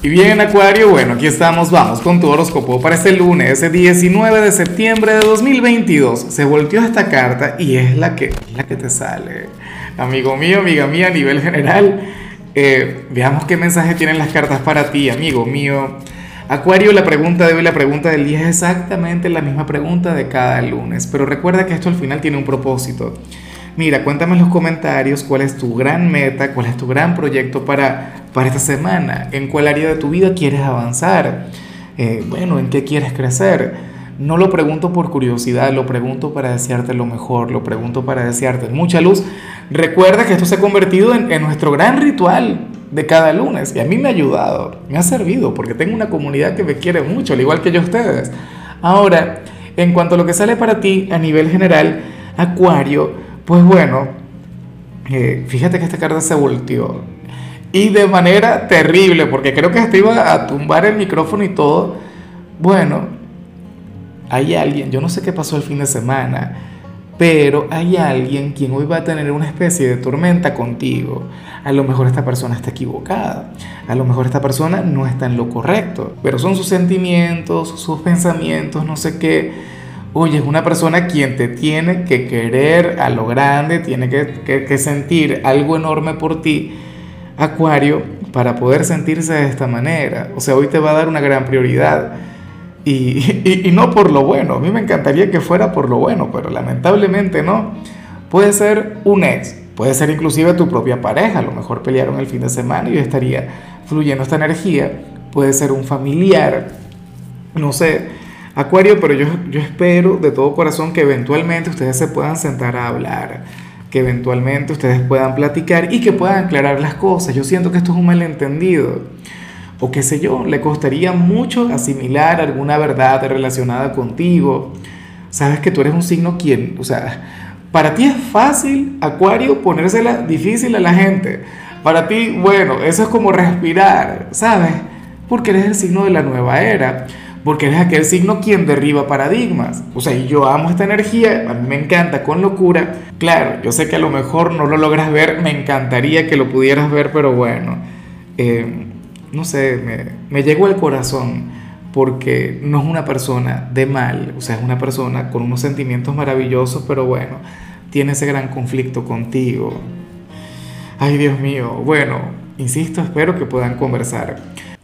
Y bien, Acuario, bueno, aquí estamos, vamos con tu horóscopo para este lunes, ese 19 de septiembre de 2022. Se volteó esta carta y es la que, la que te sale. Amigo mío, amiga mía, a nivel general, eh, veamos qué mensaje tienen las cartas para ti, amigo mío. Acuario, la pregunta de hoy, la pregunta del día es exactamente la misma pregunta de cada lunes, pero recuerda que esto al final tiene un propósito. Mira, cuéntame en los comentarios cuál es tu gran meta, cuál es tu gran proyecto para, para esta semana, en cuál área de tu vida quieres avanzar, eh, bueno, en qué quieres crecer. No lo pregunto por curiosidad, lo pregunto para desearte lo mejor, lo pregunto para desearte mucha luz. Recuerda que esto se ha convertido en, en nuestro gran ritual de cada lunes y a mí me ha ayudado, me ha servido porque tengo una comunidad que me quiere mucho, al igual que yo ustedes. Ahora, en cuanto a lo que sale para ti a nivel general, Acuario, pues bueno, eh, fíjate que esta carta se volteó. Y de manera terrible, porque creo que hasta iba a tumbar el micrófono y todo. Bueno, hay alguien, yo no sé qué pasó el fin de semana, pero hay alguien quien hoy va a tener una especie de tormenta contigo. A lo mejor esta persona está equivocada, a lo mejor esta persona no está en lo correcto, pero son sus sentimientos, sus pensamientos, no sé qué Oye, es una persona quien te tiene que querer a lo grande, tiene que, sentir algo enorme por ti, Acuario, para poder sentirse de esta manera. O sea, hoy te va a dar una gran prioridad. Y, y, no por lo bueno, a mí me encantaría que fuera por lo bueno, pero lamentablemente no. Puede ser un ex, puede ser inclusive tu propia pareja, a lo mejor pelearon el fin de semana y estaría fluyendo esta energía, puede ser un familiar, no sé, Acuario, pero yo, yo espero de todo corazón que eventualmente ustedes se puedan sentar a hablar, que eventualmente ustedes puedan platicar y que puedan aclarar las cosas. Yo siento que esto es un malentendido. O qué sé yo, le costaría mucho asimilar alguna verdad relacionada contigo. Sabes que tú eres un signo quien, o sea, para ti es fácil, Acuario, ponérsela difícil a la gente. Para ti, bueno, eso es como respirar, ¿sabes? Porque eres el signo de la nueva era porque eres aquel signo quien derriba paradigmas. O sea, yo amo esta energía, a mí me encanta con locura. Claro, yo sé que a lo mejor no lo logras ver, me encantaría que lo pudieras ver, pero bueno, eh, no sé, me, me llegó al corazón porque no es una persona de mal, o sea, es una persona con unos sentimientos maravillosos, pero bueno, tiene ese gran conflicto contigo. Ay, Dios mío, bueno, insisto, espero que puedan conversar.